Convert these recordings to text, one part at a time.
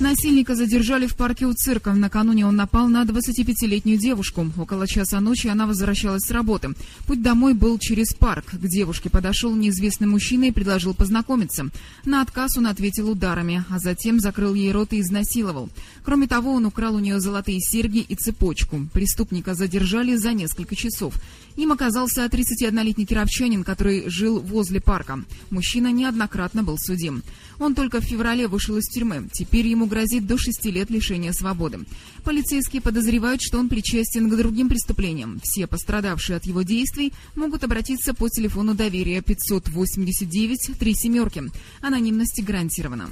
Насильника задержали в парке у цирка. Накануне он напал на 25-летнюю девушку. Около часа ночи она возвращалась с работы. Путь домой был через парк. К девушке подошел неизвестный мужчина и предложил познакомиться. На отказ он ответил ударами, а затем закрыл ей рот и изнасиловал. Кроме того, он украл у нее золотые серьги и цепочку. Преступника задержали за несколько часов. Им оказался 31-летний кировчанин, который жил возле парка. Мужчина неоднократно был судим. Он только в феврале вышел из тюрьмы. Теперь ему грозит до шести лет лишения свободы. Полицейские подозревают, что он причастен к другим преступлениям. Все пострадавшие от его действий могут обратиться по телефону доверия 589 3 семерки. Анонимность гарантирована.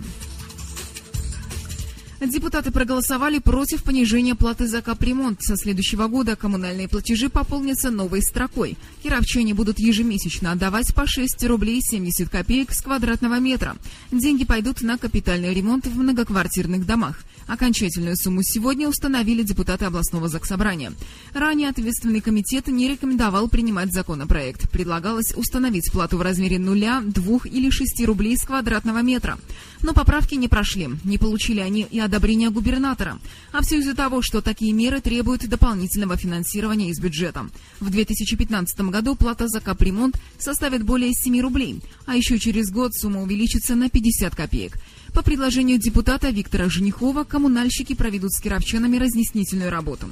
Депутаты проголосовали против понижения платы за капремонт. Со следующего года коммунальные платежи пополнятся новой строкой. Кировчане будут ежемесячно отдавать по 6 рублей 70 копеек с квадратного метра. Деньги пойдут на капитальный ремонт в многоквартирных домах. Окончательную сумму сегодня установили депутаты областного заксобрания. Ранее ответственный комитет не рекомендовал принимать законопроект. Предлагалось установить плату в размере нуля, двух или шести рублей с квадратного метра. Но поправки не прошли. Не получили они и одобрения губернатора. А все из-за того, что такие меры требуют дополнительного финансирования из бюджета. В 2015 году плата за капремонт составит более 7 рублей, а еще через год сумма увеличится на 50 копеек. По предложению депутата Виктора Женихова, коммунальщики проведут с кировчанами разъяснительную работу.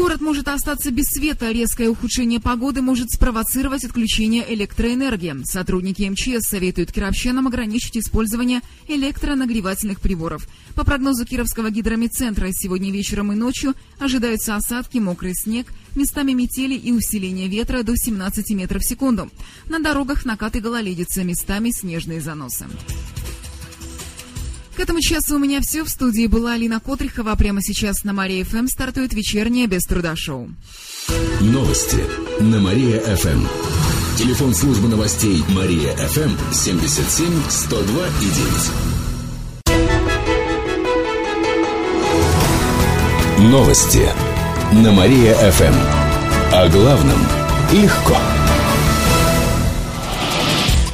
Город может остаться без света. Резкое ухудшение погоды может спровоцировать отключение электроэнергии. Сотрудники МЧС советуют кировчанам ограничить использование электронагревательных приборов. По прогнозу Кировского гидромедцентра, сегодня вечером и ночью ожидаются осадки, мокрый снег, местами метели и усиление ветра до 17 метров в секунду. На дорогах накаты гололедица, местами снежные заносы. К этому часу у меня все. В студии была Алина Котрихова. Прямо сейчас на Мария ФМ стартует вечернее без труда шоу. Новости на Мария-ФМ. Телефон службы новостей Мария-ФМ 77 102 и 9. Новости на Мария-ФМ. О главном легко.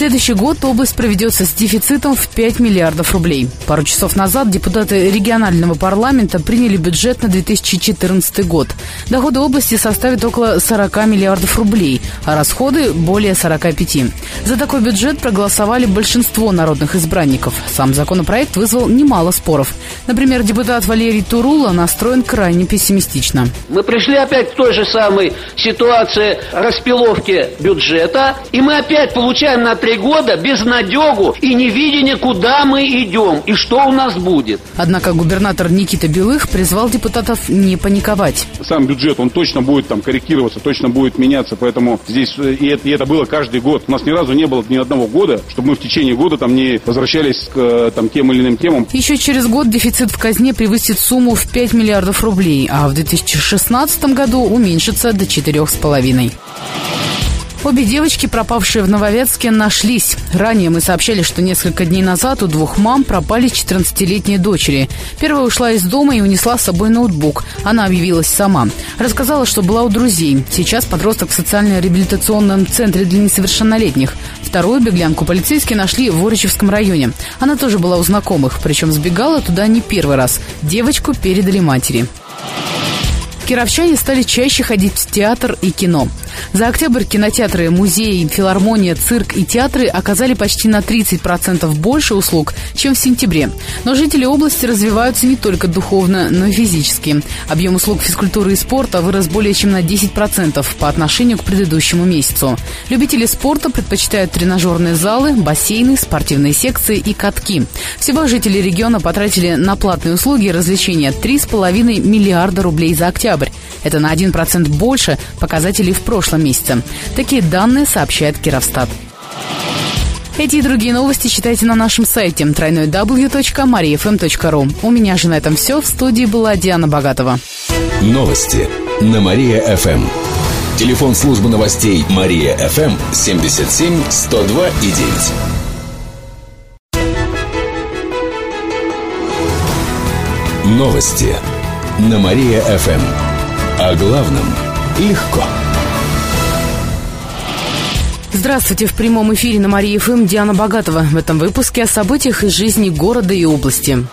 Следующий год область проведется с дефицитом в 5 миллиардов рублей. Пару часов назад депутаты регионального парламента приняли бюджет на 2014 год. Доходы области составят около 40 миллиардов рублей, а расходы более 45. За такой бюджет проголосовали большинство народных избранников. Сам законопроект вызвал немало споров. Например, депутат Валерий Турула настроен крайне пессимистично. Мы пришли опять к той же самой ситуации распиловки бюджета, и мы опять получаем на три года безнадегу и невидение, куда мы идем и что у нас будет. Однако губернатор Никита Белых призвал депутатов не паниковать. Сам бюджет, он точно будет там корректироваться, точно будет меняться, поэтому здесь, э, и это, и это было каждый год. У нас ни разу не было ни одного года, чтобы мы в течение года там не возвращались к э, там, тем или иным темам. Еще через год дефицит в казне превысит сумму в 5 миллиардов рублей, а в 2016 году уменьшится до 4,5. Обе девочки, пропавшие в Нововятске, нашлись. Ранее мы сообщали, что несколько дней назад у двух мам пропали 14-летние дочери. Первая ушла из дома и унесла с собой ноутбук. Она объявилась сама. Рассказала, что была у друзей. Сейчас подросток в социально-реабилитационном центре для несовершеннолетних. Вторую беглянку полицейские нашли в Ворочевском районе. Она тоже была у знакомых, причем сбегала туда не первый раз. Девочку передали матери. Кировчане стали чаще ходить в театр и кино. За октябрь кинотеатры, музеи, филармония, цирк и театры оказали почти на 30% больше услуг, чем в сентябре. Но жители области развиваются не только духовно, но и физически. Объем услуг физкультуры и спорта вырос более чем на 10% по отношению к предыдущему месяцу. Любители спорта предпочитают тренажерные залы, бассейны, спортивные секции и катки. Всего жители региона потратили на платные услуги и развлечения 3,5 миллиарда рублей за октябрь. Это на 1% больше показателей в прошлом месяца. Такие данные сообщает Кировстат. Эти и другие новости читайте на нашем сайте www.mariafm.ru. Эм У меня же на этом все. В студии была Диана Богатова. Новости на Мария-ФМ. Эм. Телефон службы новостей Мария-ФМ эм 77-102-9. Новости на Мария-ФМ. О главном легко. Легко. Здравствуйте! В прямом эфире на Мария ФМ Диана Богатова. В этом выпуске о событиях из жизни города и области.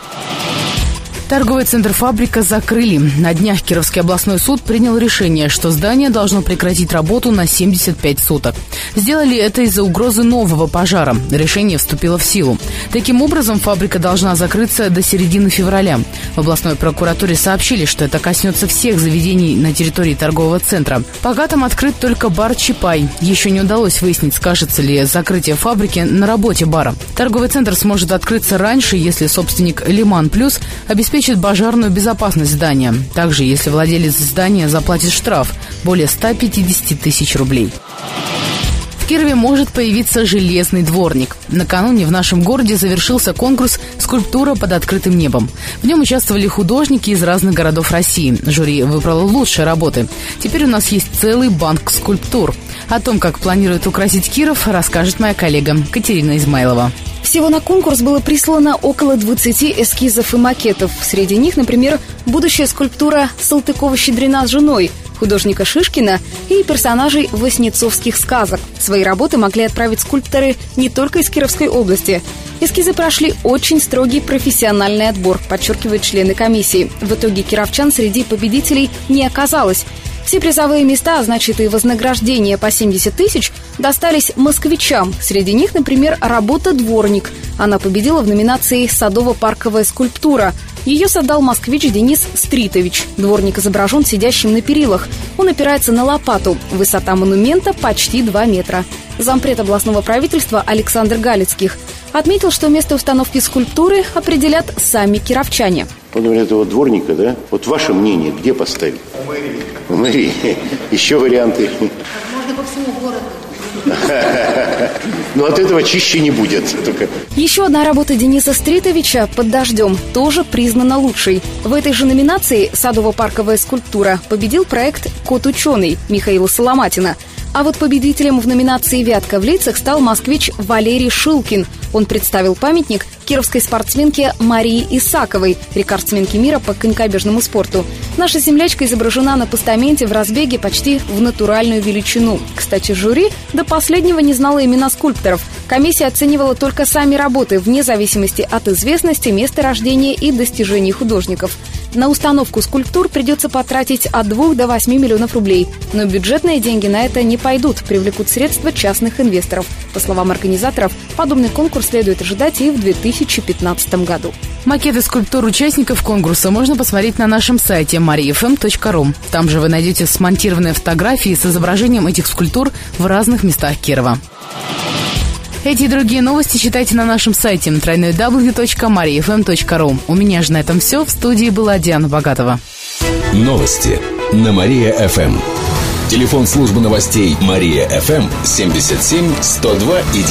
Торговый центр «Фабрика» закрыли. На днях Кировский областной суд принял решение, что здание должно прекратить работу на 75 суток. Сделали это из-за угрозы нового пожара. Решение вступило в силу. Таким образом, фабрика должна закрыться до середины февраля. В областной прокуратуре сообщили, что это коснется всех заведений на территории торгового центра. Пока там открыт только бар «Чапай». Еще не удалось выяснить, скажется ли закрытие фабрики на работе бара. Торговый центр сможет открыться раньше, если собственник «Лиман Плюс» обеспечит обеспечит пожарную безопасность здания. Также, если владелец здания заплатит штраф более 150 тысяч рублей. Кирове может появиться железный дворник. Накануне в нашем городе завершился конкурс «Скульптура под открытым небом». В нем участвовали художники из разных городов России. Жюри выбрало лучшие работы. Теперь у нас есть целый банк скульптур. О том, как планирует украсить Киров, расскажет моя коллега Катерина Измайлова. Всего на конкурс было прислано около 20 эскизов и макетов. Среди них, например, будущая скульптура Салтыкова-Щедрина с женой, художника Шишкина и персонажей воснецовских сказок. Свои работы могли отправить скульпторы не только из Кировской области. Эскизы прошли очень строгий профессиональный отбор, подчеркивают члены комиссии. В итоге кировчан среди победителей не оказалось. Все призовые места, а значит и вознаграждение по 70 тысяч, достались москвичам. Среди них, например, работа «Дворник». Она победила в номинации «Садово-парковая скульптура». Ее создал москвич Денис Стритович. Дворник изображен сидящим на перилах. Он опирается на лопату. Высота монумента почти 2 метра. Зампред областного правительства Александр Галицких отметил, что место установки скульптуры определят сами кировчане. Вот, говорят, этого дворника, да? Вот ваше мнение, где поставить? В мэрии. Еще варианты. Можно по всему городу. Но от этого чище не будет. Только... Еще одна работа Дениса Стритовича «Под дождем» тоже признана лучшей. В этой же номинации «Садово-парковая скульптура» победил проект «Кот ученый» Михаила Соломатина – а вот победителем в номинации «Вятка в лицах» стал москвич Валерий Шилкин. Он представил памятник кировской спортсменке Марии Исаковой, рекордсменке мира по конькобежному спорту. Наша землячка изображена на постаменте в разбеге почти в натуральную величину. Кстати, жюри до последнего не знало имена скульпторов. Комиссия оценивала только сами работы, вне зависимости от известности, места рождения и достижений художников. На установку скульптур придется потратить от 2 до 8 миллионов рублей. Но бюджетные деньги на это не пойдут, привлекут средства частных инвесторов. По словам организаторов, подобный конкурс следует ожидать и в 2015 году. Макеты скульптур участников конкурса можно посмотреть на нашем сайте mariafm.ru. Там же вы найдете смонтированные фотографии с изображением этих скульптур в разных местах Кирова. Эти и другие новости читайте на нашем сайте www.mariafm.ru. У меня же на этом все. В студии была Диана Богатова. Новости на Мария-ФМ. Телефон службы новостей Мария-ФМ 77 102 и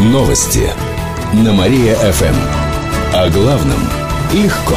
9. Новости на Мария-ФМ. О главном легко.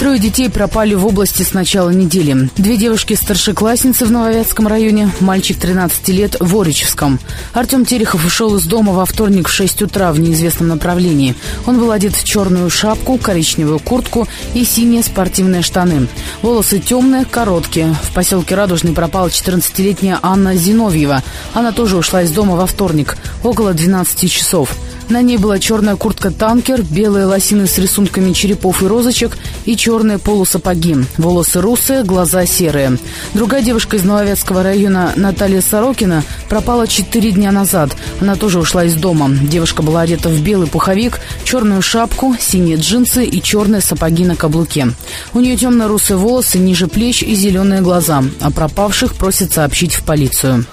Трое детей пропали в области с начала недели. Две девушки-старшеклассницы в Нововятском районе, мальчик 13 лет в Оричевском. Артем Терехов ушел из дома во вторник в 6 утра в неизвестном направлении. Он был одет в черную шапку, коричневую куртку и синие спортивные штаны. Волосы темные, короткие. В поселке Радужный пропала 14-летняя Анна Зиновьева. Она тоже ушла из дома во вторник, около 12 часов. На ней была черная куртка-танкер, белые лосины с рисунками черепов и розочек и черные полусапоги. Волосы русые, глаза серые. Другая девушка из Нововятского района, Наталья Сорокина, пропала четыре дня назад. Она тоже ушла из дома. Девушка была одета в белый пуховик, черную шапку, синие джинсы и черные сапоги на каблуке. У нее темно-русые волосы ниже плеч и зеленые глаза. О пропавших просят сообщить в полицию.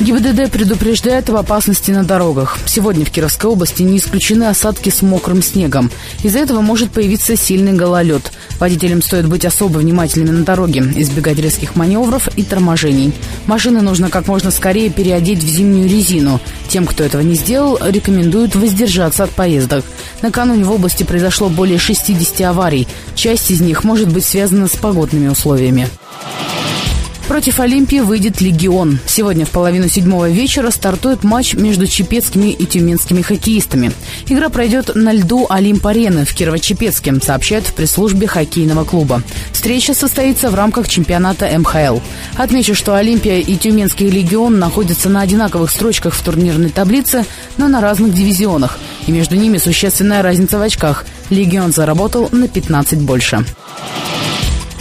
ГИБДД предупреждает об опасности на дорогах. Сегодня в Кировской области не исключены осадки с мокрым снегом. Из-за этого может появиться сильный гололед. Водителям стоит быть особо внимательными на дороге, избегать резких маневров и торможений. Машины нужно как можно скорее переодеть в зимнюю резину. Тем, кто этого не сделал, рекомендуют воздержаться от поездок. Накануне в области произошло более 60 аварий. Часть из них может быть связана с погодными условиями. Против Олимпии выйдет «Легион». Сегодня в половину седьмого вечера стартует матч между чепецкими и тюменскими хоккеистами. Игра пройдет на льду Олимп-арены в Кирово-Чепецке, сообщают в пресс-службе хоккейного клуба. Встреча состоится в рамках чемпионата МХЛ. Отмечу, что Олимпия и Тюменский «Легион» находятся на одинаковых строчках в турнирной таблице, но на разных дивизионах. И между ними существенная разница в очках. «Легион» заработал на 15 больше.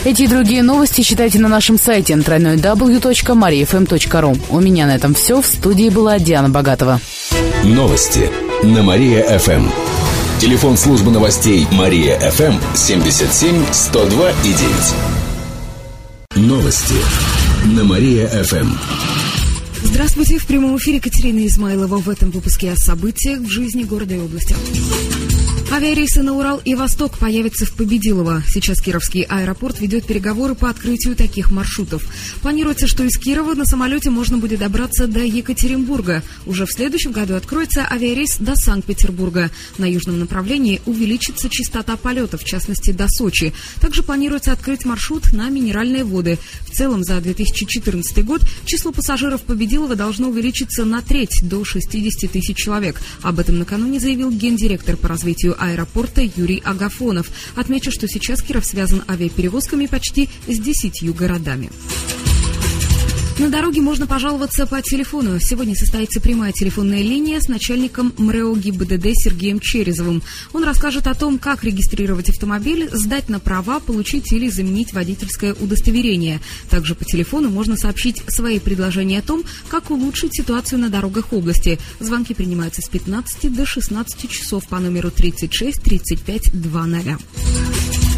Эти и другие новости читайте на нашем сайте www.mariafm.ru. У меня на этом все. В студии была Диана Богатова. Новости на Мария-ФМ. Телефон службы новостей Мария-ФМ 77 102 и 9. Новости на Мария-ФМ. Здравствуйте. В прямом эфире Катерина Измайлова. В этом выпуске о событиях в жизни города и области. Авиарейсы на Урал и Восток появятся в Победилово. Сейчас Кировский аэропорт ведет переговоры по открытию таких маршрутов. Планируется, что из Кирова на самолете можно будет добраться до Екатеринбурга. Уже в следующем году откроется авиарейс до Санкт-Петербурга. На южном направлении увеличится частота полетов, в частности до Сочи. Также планируется открыть маршрут на минеральные воды. В целом за 2014 год число пассажиров Победилова должно увеличиться на треть, до 60 тысяч человек. Об этом накануне заявил гендиректор по развитию аэропорта Юрий Агафонов. Отмечу, что сейчас Киров связан авиаперевозками почти с десятью городами. На дороге можно пожаловаться по телефону. Сегодня состоится прямая телефонная линия с начальником МРЭО ГИБДД Сергеем Черезовым. Он расскажет о том, как регистрировать автомобиль, сдать на права, получить или заменить водительское удостоверение. Также по телефону можно сообщить свои предложения о том, как улучшить ситуацию на дорогах области. Звонки принимаются с 15 до 16 часов по номеру 36 35 20.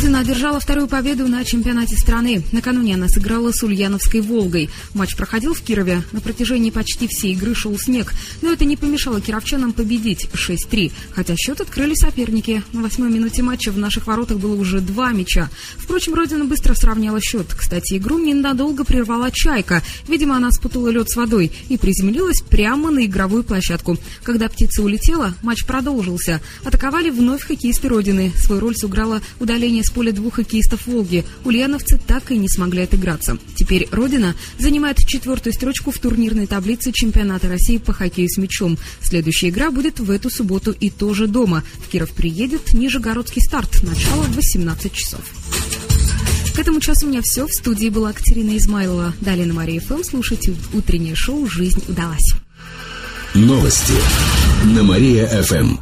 Родина одержала вторую победу на чемпионате страны. Накануне она сыграла с Ульяновской «Волгой». Матч проходил в Кирове. На протяжении почти всей игры шел снег. Но это не помешало кировчанам победить 6-3. Хотя счет открыли соперники. На восьмой минуте матча в наших воротах было уже два мяча. Впрочем, Родина быстро сравняла счет. Кстати, игру ненадолго прервала «Чайка». Видимо, она спутала лед с водой и приземлилась прямо на игровую площадку. Когда птица улетела, матч продолжился. Атаковали вновь хоккеисты Родины. Свою роль сыграла удаление поражение с поля двух хоккеистов «Волги» ульяновцы так и не смогли отыграться. Теперь «Родина» занимает четвертую строчку в турнирной таблице чемпионата России по хоккею с мячом. Следующая игра будет в эту субботу и тоже дома. В Киров приедет Нижегородский старт. Начало в 18 часов. К этому часу у меня все. В студии была Катерина Измайлова. Далее на Мария ФМ слушайте утреннее шоу «Жизнь удалась». Новости на Мария ФМ.